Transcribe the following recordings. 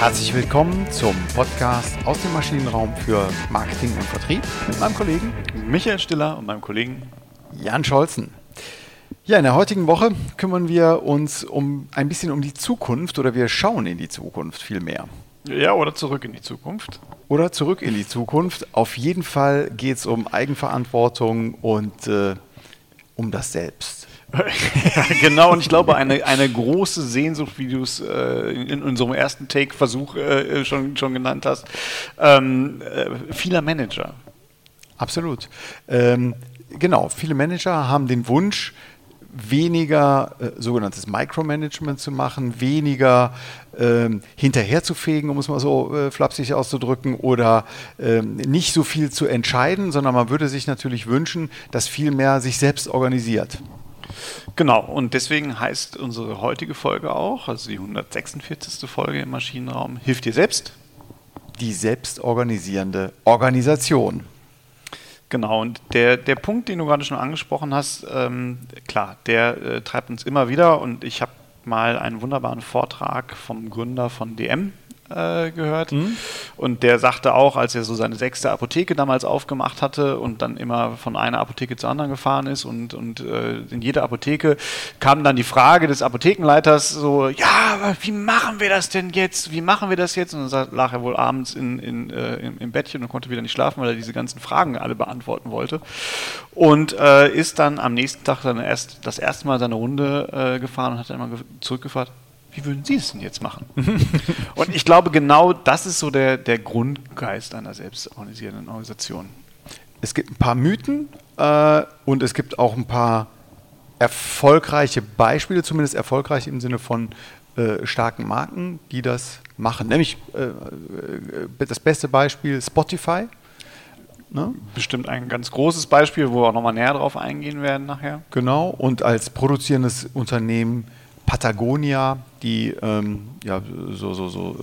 Herzlich willkommen zum Podcast aus dem Maschinenraum für Marketing und Vertrieb mit meinem Kollegen Michael Stiller und meinem Kollegen Jan Scholzen. Ja, in der heutigen Woche kümmern wir uns um ein bisschen um die Zukunft oder wir schauen in die Zukunft vielmehr. Ja, oder zurück in die Zukunft. Oder zurück in die Zukunft. Auf jeden Fall geht es um Eigenverantwortung und äh, um das Selbst. genau, und ich glaube, eine, eine große Sehnsucht, wie du es äh, in unserem ersten Take-Versuch äh, schon, schon genannt hast, ähm, äh, vieler Manager. Absolut. Ähm, genau, viele Manager haben den Wunsch, weniger äh, sogenanntes Micromanagement zu machen, weniger ähm, hinterherzufegen, um es mal so äh, flapsig auszudrücken, oder ähm, nicht so viel zu entscheiden, sondern man würde sich natürlich wünschen, dass viel mehr sich selbst organisiert. Genau, und deswegen heißt unsere heutige Folge auch, also die 146. Folge im Maschinenraum, Hilft dir selbst? Die selbstorganisierende Organisation. Genau, und der, der Punkt, den du gerade schon angesprochen hast, ähm, klar, der äh, treibt uns immer wieder und ich habe mal einen wunderbaren Vortrag vom Gründer von DM äh, gehört. Mhm. Und der sagte auch, als er so seine sechste Apotheke damals aufgemacht hatte und dann immer von einer Apotheke zur anderen gefahren ist und, und äh, in jeder Apotheke kam dann die Frage des Apothekenleiters so, ja, wie machen wir das denn jetzt? Wie machen wir das jetzt? Und dann lag er wohl abends in, in, äh, im, im, Bettchen und konnte wieder nicht schlafen, weil er diese ganzen Fragen alle beantworten wollte. Und äh, ist dann am nächsten Tag dann erst das erste Mal seine Runde äh, gefahren und hat dann immer zurückgefahren wie würden Sie es denn jetzt machen? und ich glaube, genau das ist so der, der Grundgeist einer selbstorganisierenden Organisation. Es gibt ein paar Mythen äh, und es gibt auch ein paar erfolgreiche Beispiele, zumindest erfolgreich im Sinne von äh, starken Marken, die das machen. Nämlich äh, äh das beste Beispiel Spotify. Ne? Bestimmt ein ganz großes Beispiel, wo wir auch nochmal näher drauf eingehen werden nachher. Genau, und als produzierendes Unternehmen Patagonia, die ähm, ja, so, so, so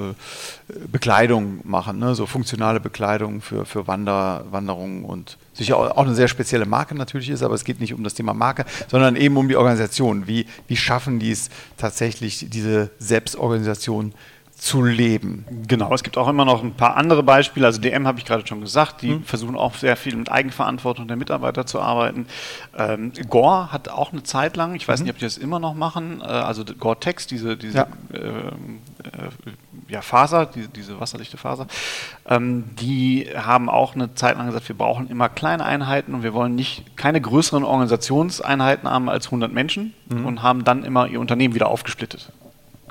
äh, Bekleidung machen, ne? so funktionale Bekleidung für, für Wander, Wanderungen und sicher auch, auch, eine sehr spezielle Marke natürlich ist, aber es geht nicht um das Thema Marke, sondern eben um die Organisation. Wie, wie schaffen die es tatsächlich, diese Selbstorganisation zu leben. Genau, es gibt auch immer noch ein paar andere Beispiele. Also DM habe ich gerade schon gesagt, die mhm. versuchen auch sehr viel mit Eigenverantwortung der Mitarbeiter zu arbeiten. Ähm, Gore hat auch eine Zeit lang, ich weiß mhm. nicht, ob die das immer noch machen, äh, also Gore-Tex, diese, diese ja. Äh, äh, ja, Faser, die, diese wasserdichte Faser, ähm, die haben auch eine Zeit lang gesagt, wir brauchen immer kleine Einheiten und wir wollen nicht keine größeren Organisationseinheiten haben als 100 Menschen mhm. und haben dann immer ihr Unternehmen wieder aufgesplittet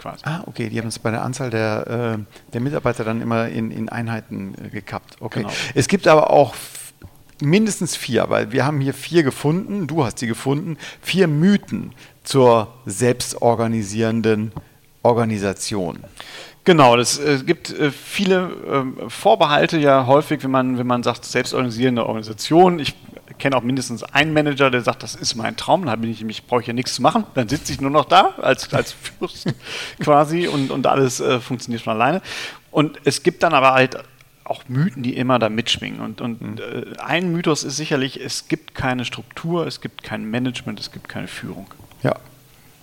quasi. Ah, okay, die haben es bei der Anzahl der, äh, der Mitarbeiter dann immer in, in Einheiten äh, gekappt. Okay. Genau. Es gibt aber auch mindestens vier, weil wir haben hier vier gefunden, du hast sie gefunden, vier Mythen zur selbstorganisierenden Organisation. Genau, es äh, gibt äh, viele äh, Vorbehalte ja häufig, wenn man, wenn man sagt, selbstorganisierende Organisation. Ich kenne auch mindestens einen Manager, der sagt, das ist mein Traum, dann bin ich nämlich, brauche ich ja nichts zu machen, dann sitze ich nur noch da als, als Fürst quasi und, und alles äh, funktioniert von alleine. Und es gibt dann aber halt auch Mythen, die immer da mitschwingen. Und, und mhm. äh, ein Mythos ist sicherlich, es gibt keine Struktur, es gibt kein Management, es gibt keine Führung. Ja,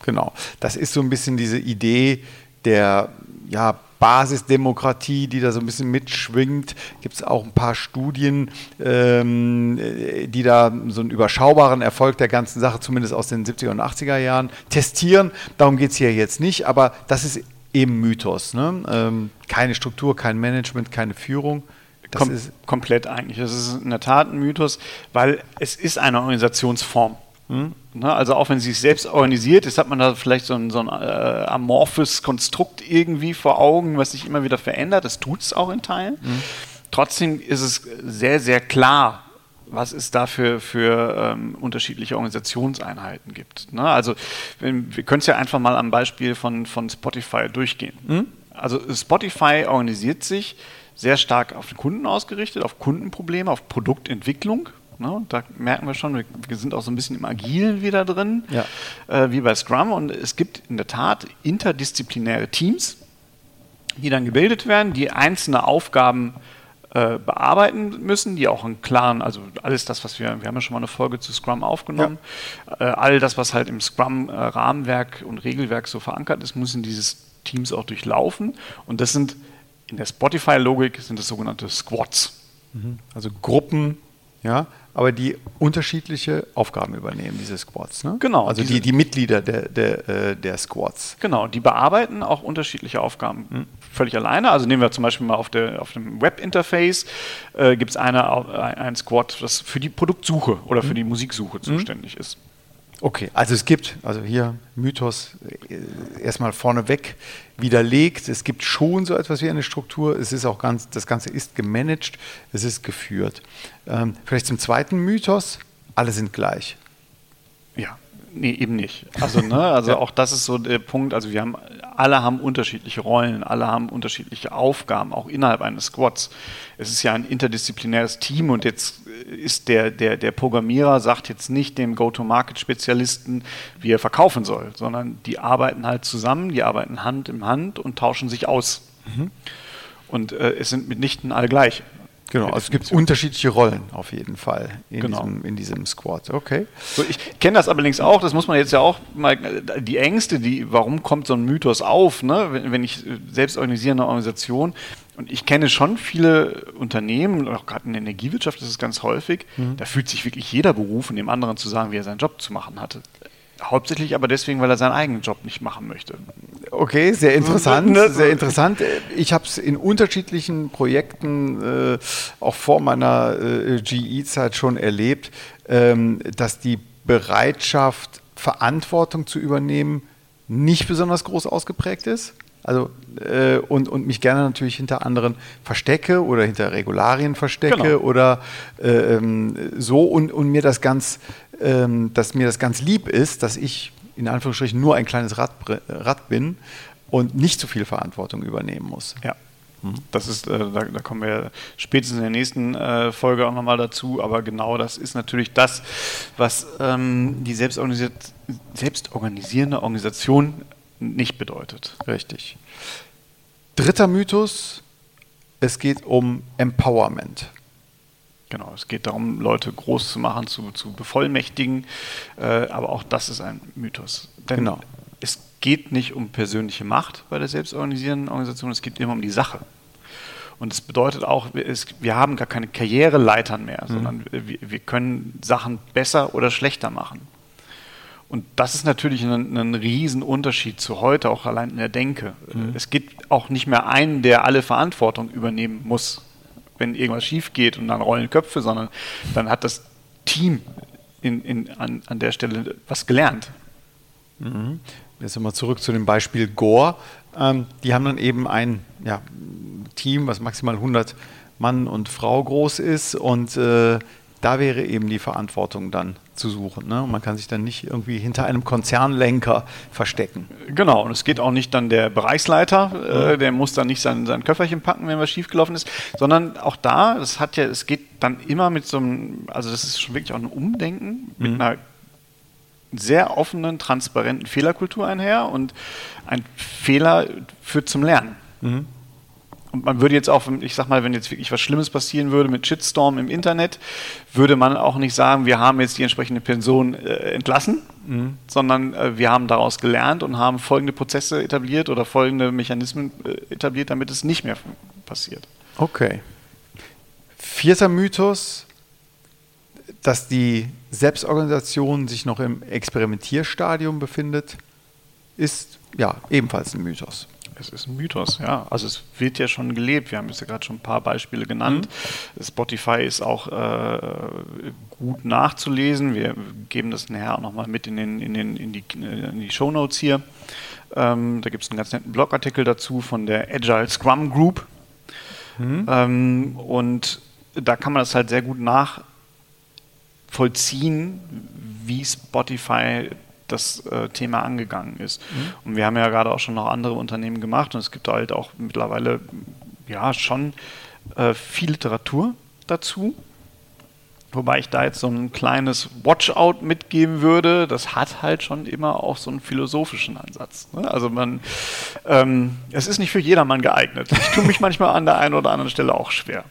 genau. Das ist so ein bisschen diese Idee der ja, Basisdemokratie, die da so ein bisschen mitschwingt. Gibt es auch ein paar Studien, ähm, die da so einen überschaubaren Erfolg der ganzen Sache, zumindest aus den 70er und 80er Jahren, testieren. Darum geht es hier jetzt nicht, aber das ist eben Mythos. Ne? Ähm, keine Struktur, kein Management, keine Führung. Das Kom ist komplett eigentlich. Das ist in der Tat ein Mythos, weil es ist eine Organisationsform. Hm? Also auch wenn sie sich selbst organisiert ist, hat man da vielleicht so ein, so ein äh, amorphes Konstrukt irgendwie vor Augen, was sich immer wieder verändert. Das tut es auch in Teilen. Mhm. Trotzdem ist es sehr, sehr klar, was es da für, für ähm, unterschiedliche Organisationseinheiten gibt. Ne? Also wir können es ja einfach mal am Beispiel von, von Spotify durchgehen. Mhm. Also Spotify organisiert sich sehr stark auf den Kunden ausgerichtet, auf Kundenprobleme, auf Produktentwicklung. Ne? Da merken wir schon, wir, wir, sind auch so ein bisschen im Agilen wieder drin, ja. äh, wie bei Scrum. Und es gibt in der Tat interdisziplinäre Teams, die dann gebildet werden, die einzelne Aufgaben äh, bearbeiten müssen, die auch einen klaren, also alles das, was wir, wir haben ja schon mal eine Folge zu Scrum aufgenommen, ja. äh, all das, was halt im Scrum-Rahmenwerk und Regelwerk so verankert ist, müssen dieses Teams auch durchlaufen. Und das sind In der Spotify-Logik sind es sogenannte Squads. Also Gruppen, ja, aber die unterschiedliche Aufgaben übernehmen, diese Squads. Ne? Genau, Also die, die Mitglieder der, der, äh, der Squads. Genau, die bearbeiten auch unterschiedliche Aufgaben völlig alleine. Also nehmen wir zum Beispiel mal auf, der, auf dem Webinterface, äh, gibt es eine, au- ein, Squad, das für die Produktsuche oder für die Musiksuche zuständig ist. Okay, also es gibt, also hier Mythos äh, erstmal vorneweg widerlegt. Es gibt schon so etwas wie eine Struktur. Es ist auch ganz, das Ganze ist gemanagt, es ist geführt. Ähm, vielleicht zum zweiten Mythos: Alle sind gleich. Ja, nee, eben nicht. Also, ne, also auch das ist so der Punkt. Also wir haben, alle haben unterschiedliche Rollen, alle haben unterschiedliche Aufgaben, auch innerhalb eines Squads. Es ist ja ein interdisziplinäres Team und jetzt äh, ist der, der, der Programmierer sagt jetzt nicht dem Go-to-Market-Spezialisten, wie er verkaufen soll, sondern die arbeiten halt zusammen, die arbeiten Hand in Hand und tauschen sich aus. Und äh, es sind mitnichten alle gleich. Genau, also es gibt unterschiedliche Rollen auf jeden Fall in, Genau. diesem, in diesem Squad. Okay. So, ich kenne das allerdings auch, das muss man jetzt ja auch mal, die Ängste, die, warum kommt so ein Mythos auf, ne? wenn, wenn ich äh, selbst organisiere eine Organisation und ich kenne schon viele Unternehmen, auch gerade in der Energiewirtschaft ist es ganz häufig, da fühlt sich wirklich jeder berufen, dem anderen zu sagen, wie er seinen Job zu machen hatte. Hauptsächlich aber deswegen, weil er seinen eigenen Job nicht machen möchte. Okay, sehr interessant, Ne? sehr interessant. Ich habe es in unterschiedlichen Projekten, äh, auch vor meiner äh, GE-Zeit schon erlebt, ähm, dass die Bereitschaft, Verantwortung zu übernehmen, nicht besonders groß ausgeprägt ist. Also äh, und, und mich gerne natürlich hinter anderen verstecke oder hinter Regularien verstecke Genau. oder äh, ähm, so und, und mir das ganz, ähm, dass mir das ganz lieb ist, dass ich in Anführungsstrichen nur ein kleines Rad, Rad bin und nicht so viel Verantwortung übernehmen muss. Ja. Das ist, äh, da, da kommen wir spätestens in der nächsten äh, Folge auch nochmal dazu, aber genau das ist natürlich das, was ähm, die selbstorganisierende Organisation nicht bedeutet. Richtig. Dritter Mythos, es geht um Empowerment. Genau, es geht darum, Leute groß zu machen, zu, zu bevollmächtigen, äh, aber auch das ist ein Mythos. Denn Genau. es geht nicht um persönliche Macht bei der selbstorganisierenden Organisation, es geht immer um die Sache. Und es bedeutet auch, wir, es, wir haben gar keine Karriereleitern mehr, sondern wir, wir können Sachen besser oder schlechter machen. Und das ist natürlich ein, ein Riesenunterschied zu heute, auch allein in der Denke. Es gibt auch nicht mehr einen, der alle Verantwortung übernehmen muss, wenn irgendwas schief geht und dann rollen Köpfe, sondern dann hat das Team in, in, an, an der Stelle was gelernt. Jetzt nochmal zurück zu dem Beispiel Gore. Ähm, die haben dann eben ein ja, Team, was maximal 100 Mann und Frau groß ist und äh, da wäre eben die Verantwortung dann zu suchen. Ne? Man kann sich dann nicht irgendwie hinter einem Konzernlenker verstecken. Genau, und es geht auch nicht dann der Bereichsleiter, äh, der muss dann nicht sein, sein Köfferchen packen, wenn was schiefgelaufen ist, sondern auch da, das hat ja, es geht dann immer mit so einem, also das ist schon wirklich auch ein Umdenken mit einer sehr offenen, transparenten Fehlerkultur einher und ein Fehler führt zum Lernen. Und man würde jetzt auch, ich sag mal, wenn jetzt wirklich was Schlimmes passieren würde mit Shitstorm im Internet, würde man auch nicht sagen, wir haben jetzt die entsprechende Person äh, entlassen, sondern äh, wir haben daraus gelernt und haben folgende Prozesse etabliert oder folgende Mechanismen äh, etabliert, damit es nicht mehr passiert. Okay. Vierter Mythos, dass die Selbstorganisation sich noch im Experimentierstadium befindet, ist ja ebenfalls ein Mythos. Es ist ein Mythos, ja. Also es wird ja schon gelebt. Wir haben jetzt ja gerade schon ein paar Beispiele genannt. Spotify ist auch äh, gut nachzulesen. Wir geben das nachher auch nochmal mit in, den, in, den, in die, in die Shownotes hier. Ähm, da gibt es einen ganz netten Blogartikel dazu von der Agile Scrum Group. Ähm, und da kann man das halt sehr gut nachvollziehen, wie Spotify das äh, Thema angegangen ist. Und wir haben ja gerade auch schon noch andere Unternehmen gemacht und es gibt halt auch mittlerweile ja schon äh, viel Literatur dazu. Wobei ich da jetzt so ein kleines Watchout mitgeben würde, das hat halt schon immer auch so einen philosophischen Ansatz. Ne? Also man, ähm, es ist nicht für jedermann geeignet. Ich tue mich manchmal an der einen oder anderen Stelle auch schwer.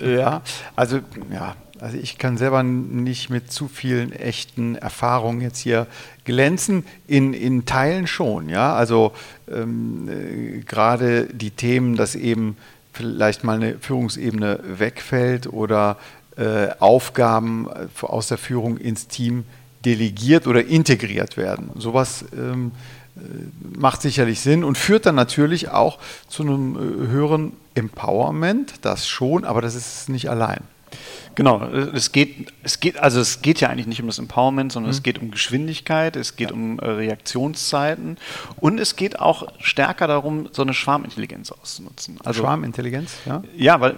Ja, also ja, Also ich kann selber nicht mit zu vielen echten Erfahrungen jetzt hier glänzen. In, in Teilen schon, ja. Also ähm, äh, gerade die Themen, dass eben vielleicht mal eine Führungsebene wegfällt oder äh, Aufgaben äh, aus der Führung ins Team delegiert oder integriert werden. Sowas ähm, äh, macht sicherlich Sinn und führt dann natürlich auch zu einem höheren Empowerment, das schon, aber das ist nicht allein. Genau, es geht, es geht, also es geht ja eigentlich nicht um das Empowerment, sondern mhm. es geht um Geschwindigkeit, es geht ja. um äh, Reaktionszeiten und es geht auch stärker darum, so eine Schwarmintelligenz auszunutzen. Also, Schwarmintelligenz, ja? Ja, weil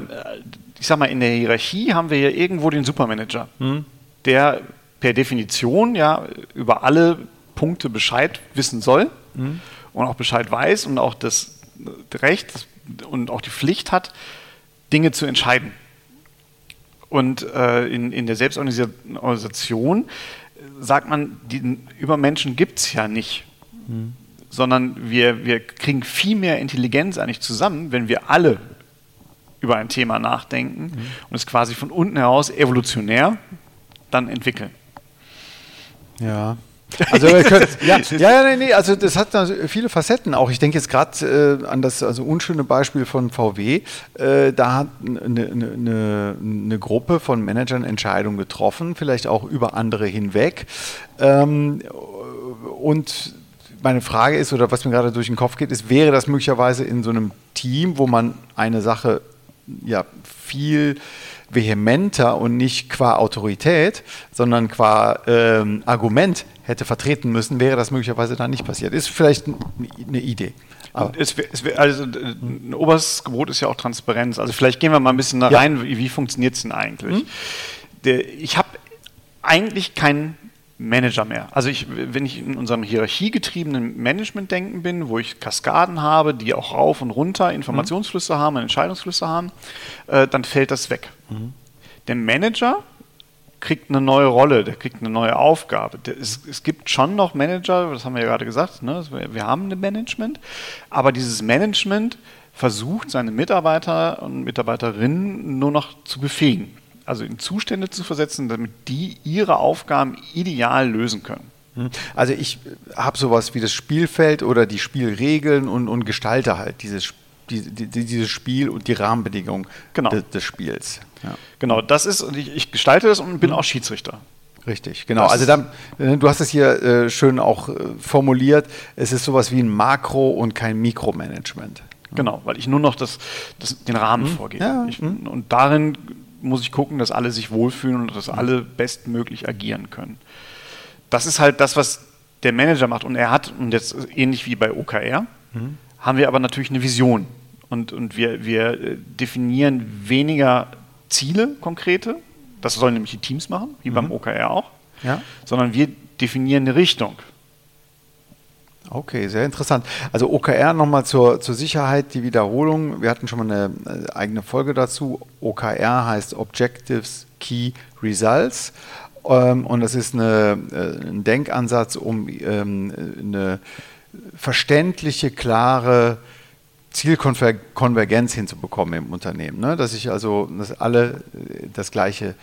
ich sag mal, in der Hierarchie haben wir ja irgendwo den Supermanager, mhm. der per Definition ja über alle Punkte Bescheid wissen soll mhm. und auch Bescheid weiß und auch das Recht und auch die Pflicht hat, Dinge zu entscheiden. Und äh, in, in der Selbstorganisation sagt man, die Übermenschen gibt es ja nicht. Mhm. Sondern wir, wir kriegen viel mehr Intelligenz eigentlich zusammen, wenn wir alle über ein Thema nachdenken mhm. und es quasi von unten heraus evolutionär dann entwickeln. Ja, also können, ja, ja, ja, nee, also das hat viele Facetten auch. Ich denke jetzt gerade äh, an das also unschöne Beispiel von VW. Äh, da hat eine, eine, eine, Gruppe von Managern Entscheidungen getroffen, vielleicht auch über andere hinweg. Ähm, und meine Frage ist, oder was mir gerade durch den Kopf geht, ist, wäre das möglicherweise in so einem Team, wo man eine Sache ja viel vehementer und nicht qua Autorität, sondern qua ähm, Argument hätte vertreten müssen, wäre das möglicherweise dann nicht passiert. Ist vielleicht eine Idee. Es es also ein oberstes Gebot ist ja auch Transparenz. Also vielleicht gehen wir mal ein bisschen da rein, ja. wie, wie funktioniert es denn eigentlich? Mhm. Der, ich habe eigentlich keinen Manager mehr. Also ich, wenn ich in unserem hierarchiegetriebenen Management-Denken bin, wo ich Kaskaden habe, die auch rauf und runter Informationsflüsse mhm. haben, Entscheidungsflüsse haben, äh, dann fällt das weg. Mhm. Der Manager kriegt eine neue Rolle, der kriegt eine neue Aufgabe. Es, es gibt schon noch Manager, das haben wir ja gerade gesagt, ne? wir haben ein Management, aber dieses Management versucht, seine Mitarbeiter und Mitarbeiterinnen nur noch zu befähigen. Also in Zustände zu versetzen, damit die ihre Aufgaben ideal lösen können. Hm. Also ich habe sowas wie das Spielfeld oder die Spielregeln und, und gestalte halt dieses Spiel die, die, dieses Spiel und die Rahmenbedingungen genau. de, des Spiels. Ja. Genau, das ist, ich, ich gestalte das und bin mhm. auch Schiedsrichter. Richtig, genau. Das also dann, äh, du hast es hier äh, schön auch äh, formuliert. Es ist sowas wie ein Makro- und kein Mikromanagement. Genau, weil ich nur noch das, das den Rahmen mhm. vorgebe. Ja, ich, mhm. Und darin muss ich gucken, dass alle sich wohlfühlen und dass alle bestmöglich agieren können. Das ist halt das, was der Manager macht. Und er hat, und jetzt ähnlich wie bei OKR, mhm haben wir aber natürlich eine Vision. Und, und wir, wir äh, definieren weniger Ziele konkrete, das sollen nämlich die Teams machen, wie mhm. beim OKR auch, ja. sondern wir definieren eine Richtung. Okay, sehr interessant. Also OKR nochmal zur, zur Sicherheit, die Wiederholung. Wir hatten schon mal eine äh, eigene Folge dazu. OKR heißt Objectives Key Results. Ähm, und das ist eine, äh, ein Denkansatz, um ähm, eine verständliche, klare Zielkonvergenz hinzubekommen im Unternehmen. Ne? Dass ich also, dass alle äh, das gleiche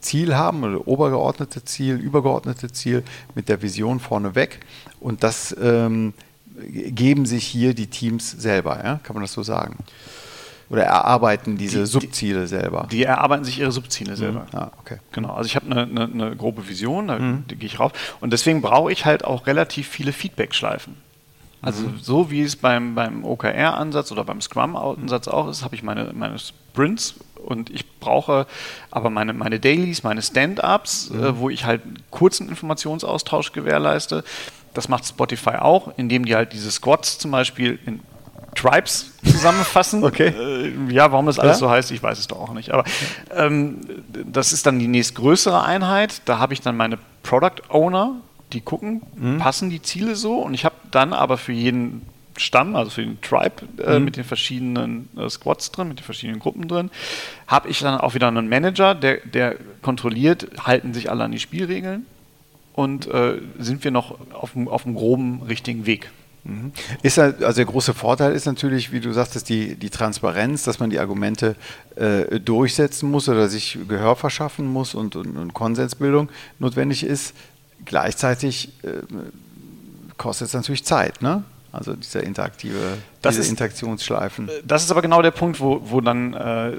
Ziel haben oder obergeordnete Ziel, übergeordnete Ziel mit der Vision vorneweg. Und das ähm, geben sich hier die Teams selber, ja? kann man das so sagen? Oder erarbeiten diese die, Subziele selber? Die erarbeiten sich ihre Subziele mhm. selber. Mhm. Ah, okay. Genau. Also ich habe eine, eine, eine, grobe Vision, da mhm. gehe ich rauf. Und deswegen brauche ich halt auch relativ viele Feedback-Schleifen. Also mhm. so wie es beim, beim OKR-Ansatz oder beim Scrum-Ansatz auch ist, habe ich meine, meine Sprints und ich brauche aber meine, meine Dailies, meine Stand-ups, mhm. äh, wo ich halt kurzen Informationsaustausch gewährleiste. Das macht Spotify auch, indem die halt diese Squads zum Beispiel in Tribes zusammenfassen. okay. Äh, ja, warum das alles ja? so heißt, ich weiß es doch auch nicht. Aber ähm, das ist dann die nächstgrößere Einheit. Da habe ich dann meine Product Owner, die gucken, mhm. passen die Ziele so und ich habe dann aber für jeden Stamm, also für den Tribe äh, mhm. mit den verschiedenen äh, Squads drin, mit den verschiedenen Gruppen drin, habe ich dann auch wieder einen Manager, der, der kontrolliert, halten sich alle an die Spielregeln und äh, sind wir noch auf dem, auf groben richtigen Weg. Mhm. Ist also der große Vorteil ist natürlich, wie du sagtest, die, die Transparenz, dass man die Argumente äh, durchsetzen muss oder sich Gehör verschaffen muss und, und, und Konsensbildung notwendig ist. Gleichzeitig äh, kostet es natürlich Zeit, ne? Also dieser interaktive, das diese ist, Interaktionsschleifen. Das ist aber genau der Punkt, wo, wo dann äh,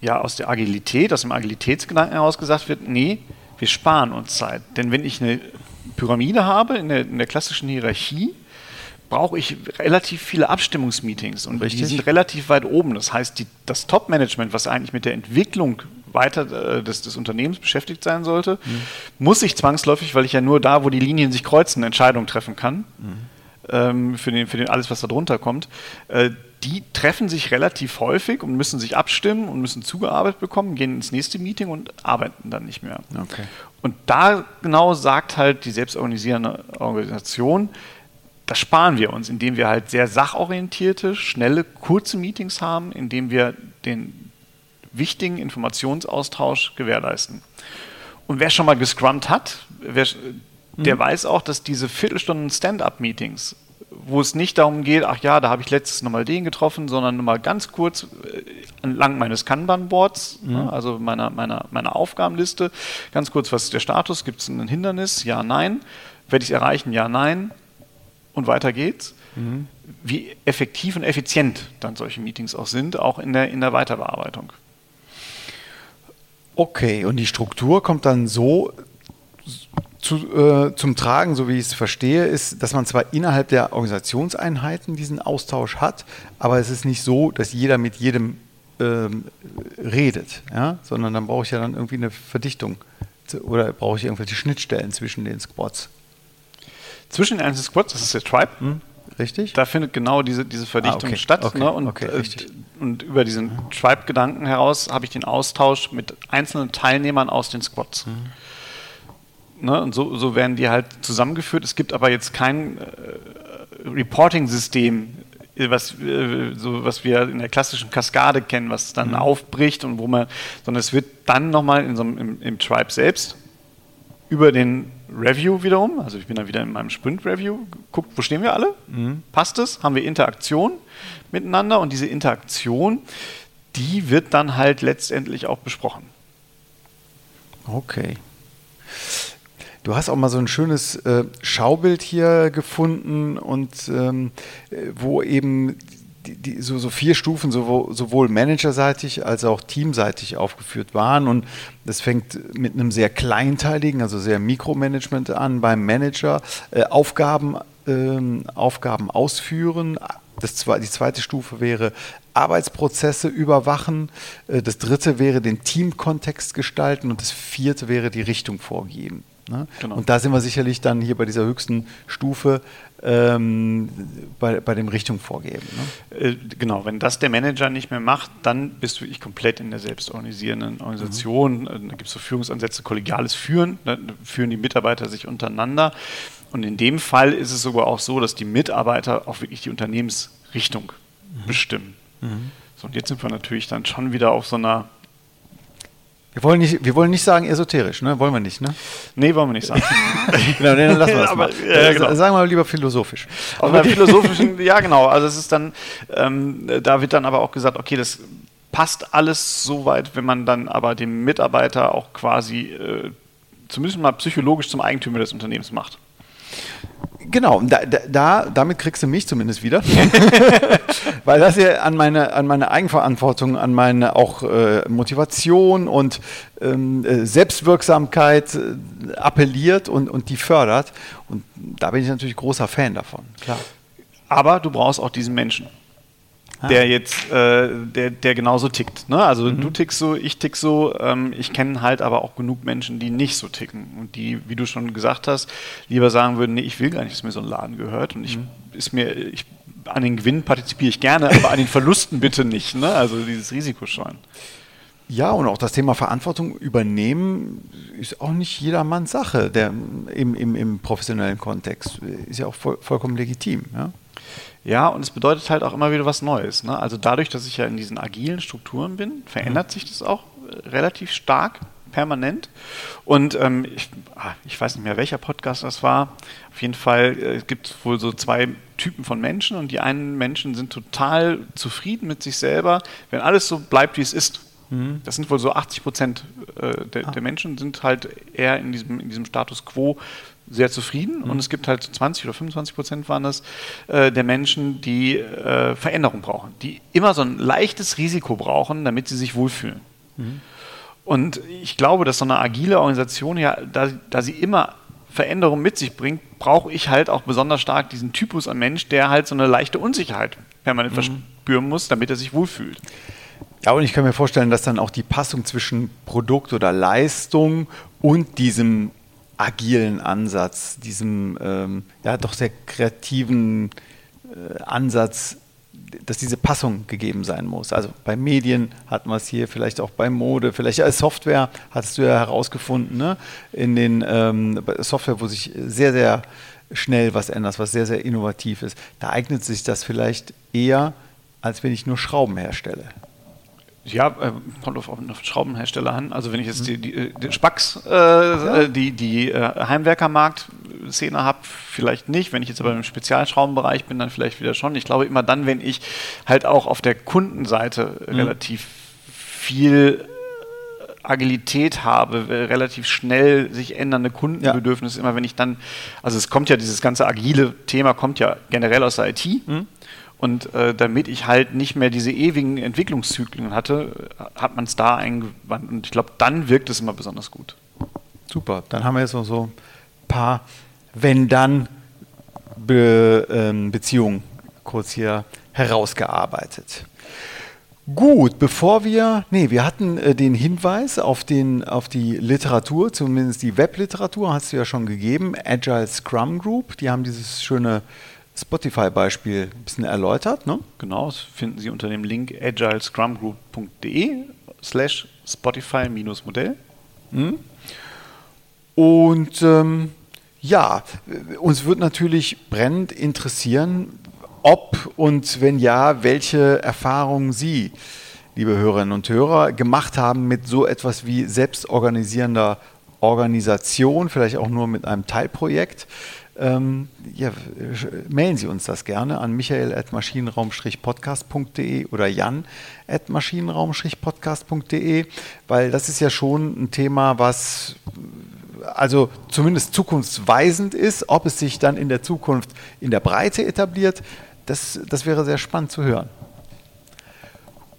ja aus der Agilität, aus dem Agilitätsgedanken heraus gesagt wird, nee, wir sparen uns Zeit. Denn wenn ich eine Pyramide habe in der, in der klassischen Hierarchie, brauche ich relativ viele Abstimmungsmeetings und Richtig. die sind relativ weit oben. Das heißt, die, das Top-Management, was eigentlich mit der Entwicklung weiter äh, des, des, Unternehmens beschäftigt sein sollte, mhm. muss ich zwangsläufig, weil ich ja nur da, wo die Linien sich kreuzen, Entscheidungen treffen kann, mhm. ähm, für, den, für den alles, was da drunter kommt, äh, die treffen sich relativ häufig und müssen sich abstimmen und müssen zugearbeitet bekommen, gehen ins nächste Meeting und arbeiten dann nicht mehr. Okay. Und da genau sagt halt die selbstorganisierende Organisation, das sparen wir uns, indem wir halt sehr sachorientierte, schnelle, kurze Meetings haben, indem wir den wichtigen Informationsaustausch gewährleisten. Und wer schon mal gescrummt hat, wer, der mhm. weiß auch, dass diese Viertelstunden Stand-up-Meetings, wo es nicht darum geht, ach ja, da habe ich letztes nochmal den getroffen, sondern nochmal ganz kurz äh, entlang meines Kanban-Boards, mhm. ne, also meiner, meiner, meiner Aufgabenliste, ganz kurz, was ist der Status, gibt es ein Hindernis, ja, nein, werde ich es erreichen, ja, nein, und weiter geht's. Mhm. Wie effektiv und effizient dann solche Meetings auch sind, auch in der, in der Weiterbearbeitung. Okay, und die Struktur kommt dann so zu, äh, zum Tragen, so wie ich es verstehe, ist, dass man zwar innerhalb der Organisationseinheiten diesen Austausch hat, aber es ist nicht so, dass jeder mit jedem ähm, redet, ja? sondern dann brauche ich ja dann irgendwie eine Verdichtung oder brauche ich irgendwelche Schnittstellen zwischen den Squads. Zwischen den einzelnen Squads, das ist der Tribe, hm? Richtig. Da findet genau diese, diese Verdichtung ah, okay. statt. Okay. Ne? Und, okay, äh, und über diesen. Tribe-Gedanken heraus habe ich den Austausch mit einzelnen Teilnehmern aus den Squads. Mhm. Ne? Und so, so werden die halt zusammengeführt. Es gibt aber jetzt kein äh, Reporting-System, was, äh, so, was wir in der klassischen Kaskade kennen, was dann mhm. aufbricht und wo man, sondern es wird dann nochmal in so einem, im, im Tribe selbst über den Review wiederum, also ich bin dann wieder in meinem Sprint-Review, guckt, wo stehen wir alle? Mhm. Passt es? Haben wir Interaktion miteinander? Und diese Interaktion, die wird dann halt letztendlich auch besprochen. Okay. Du hast auch mal so ein schönes äh, Schaubild hier gefunden und ähm, wo eben die, die, so, so, vier Stufen sowohl, sowohl managerseitig als auch teamseitig aufgeführt waren. Und das fängt mit einem sehr kleinteiligen, also sehr Mikromanagement an beim Manager. Äh, Aufgaben, äh, Aufgaben ausführen. Das, die zweite Stufe wäre Arbeitsprozesse überwachen. Äh, das dritte wäre den Teamkontext gestalten. Und das vierte wäre die Richtung vorgeben. Ne? Genau. Und da sind wir sicherlich dann hier bei dieser höchsten Stufe ähm, bei, bei dem Richtung vorgeben. Ne? Äh, genau, wenn das der Manager nicht mehr macht, dann bist du ich komplett in der selbstorganisierenden Organisation. Mhm. Äh, da gibt es so Führungsansätze, kollegiales Führen, ne? führen die Mitarbeiter sich untereinander. Und in dem Fall ist es sogar auch so, dass die Mitarbeiter auch wirklich die Unternehmensrichtung mhm. bestimmen. Mhm. So, und jetzt sind wir natürlich dann schon wieder auf so einer wir wollen nicht, wir wollen nicht sagen esoterisch, ne? Wollen wir nicht, ne? Nee, wollen wir nicht sagen. genau, dann lassen wir das Aber, mal. Ja, genau. Sagen wir mal lieber philosophisch. Auf einer philosophischen, ja genau. Also es ist dann, ähm, da wird dann aber auch gesagt, okay, das passt alles so weit, wenn man dann aber den Mitarbeiter auch quasi äh, zumindest mal psychologisch zum Eigentümer des Unternehmens macht. Genau, da, da, damit kriegst du mich zumindest wieder. Weil das ja an meine, an meine Eigenverantwortung, an meine auch äh, Motivation und ähm, äh, Selbstwirksamkeit äh, appelliert und, und die fördert. Und da bin ich natürlich großer Fan davon, klar. Aber du brauchst auch diesen Menschen ah. der jetzt, äh, der, der genauso tickt. Ne? Also mhm. du tickst so, ich tick so. Ähm, ich kenne halt aber auch genug Menschen, die nicht so ticken und die, wie du schon gesagt hast, lieber sagen würden, nee, ich will gar nicht, dass mir so ein Laden gehört und ich mhm. ist mir, ich, an den Gewinnen partizipiere ich gerne, aber an den Verlusten bitte nicht. Ne? Also dieses Risikoscheuen. Ja, und auch das Thema Verantwortung übernehmen ist auch nicht jedermanns Sache, der im, im, im professionellen Kontext ist ja auch voll, vollkommen legitim. Ja? Ja, und es bedeutet halt auch immer wieder was Neues. Ne? Also dadurch, dass ich ja in diesen agilen Strukturen bin, verändert mhm. sich das auch äh, relativ stark permanent. Und ähm, ich, ah, ich, weiß nicht mehr, welcher Podcast das war. Auf jeden Fall äh, gibt es wohl so zwei Typen von Menschen und die einen Menschen sind total zufrieden mit sich selber, wenn alles so bleibt, wie es ist. Mhm. Das sind wohl so 80 Prozent äh, der, ah. der, Menschen sind halt eher in diesem, in diesem Status quo sehr zufrieden mhm. und es gibt halt 20 oder 25 Prozent waren das äh, der Menschen, die äh, Veränderung brauchen, die immer so ein leichtes Risiko brauchen, damit sie sich wohlfühlen. Mhm. Und ich glaube, dass so eine agile Organisation ja, da, da sie immer Veränderung mit sich bringt, brauche ich halt auch besonders stark diesen Typus an Mensch, der halt so eine leichte Unsicherheit permanent mhm. verspüren muss, damit er sich wohlfühlt. Ja, und ich kann mir vorstellen, dass dann auch die Passung zwischen Produkt oder Leistung und diesem agilen Ansatz, diesem ähm, ja doch sehr kreativen äh, Ansatz, dass diese Passung gegeben sein muss. Also bei Medien hatten wir es hier, vielleicht auch bei Mode, vielleicht als Software hattest du ja herausgefunden, ne? in den ähm, Software, wo sich sehr, sehr schnell was ändert, was sehr, sehr innovativ ist. Da eignet sich das vielleicht eher, als wenn ich nur Schrauben herstelle. Ja, äh, kommt auf, auf Schraubenhersteller an. Also wenn ich jetzt die, die, die Spax, äh, ja. Äh, die, die äh, Heimwerkermarkt-Szene habe, vielleicht nicht. Wenn ich jetzt aber im Spezialschraubenbereich bin, dann vielleicht wieder schon. Ich glaube immer dann, wenn ich halt auch auf der Kundenseite mhm. relativ viel Agilität habe, relativ schnell sich ändernde Kundenbedürfnisse, ja. immer wenn ich dann, also es kommt ja, dieses ganze agile Thema kommt ja generell aus der IT. Mhm. Und äh, damit ich halt nicht mehr diese ewigen Entwicklungszyklen hatte, hat man es da eingewandt. Und ich glaube, dann wirkt es immer besonders gut. Super, dann haben wir jetzt noch so ein paar Wenn-Dann-Beziehungen Be ähm, kurz hier herausgearbeitet. Gut, bevor wir, nee, wir hatten äh, den Hinweis auf, den, auf die Literatur, zumindest die Webliteratur hast du ja schon gegeben, Agile Scrum Group, die haben dieses schöne Spotify-Beispiel ein bisschen erläutert. Ne? Genau, das finden Sie unter dem Link agilescrumgroup.de slash Spotify-Modell. Mhm. Und ähm, ja, uns wird natürlich brennend interessieren, ob und wenn ja, welche Erfahrungen Sie, liebe Hörerinnen und Hörer, gemacht haben mit so etwas wie selbstorganisierender Organisation, vielleicht auch nur mit einem Teilprojekt. Ähm, ja, mailen Sie uns das gerne an michael.maschinenraum-podcast.de oder jan.maschinenraum-podcast.de, weil das ist ja schon ein Thema, was also zumindest zukunftsweisend ist. Ob es sich dann in der Zukunft in der Breite etabliert, das, das wäre sehr spannend zu hören.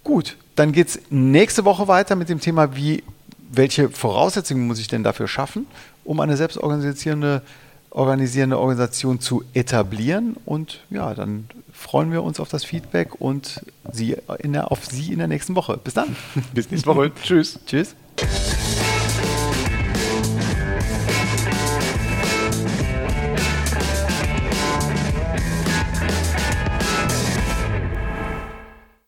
Gut, dann geht es nächste Woche weiter mit dem Thema, wie, welche Voraussetzungen muss ich denn dafür schaffen, um eine selbstorganisierende organisierende Organisation zu etablieren. Und ja, dann freuen wir uns auf das Feedback und Sie in der, auf Sie in der nächsten Woche. Bis dann. Bis nächste Woche. Tschüss. Tschüss.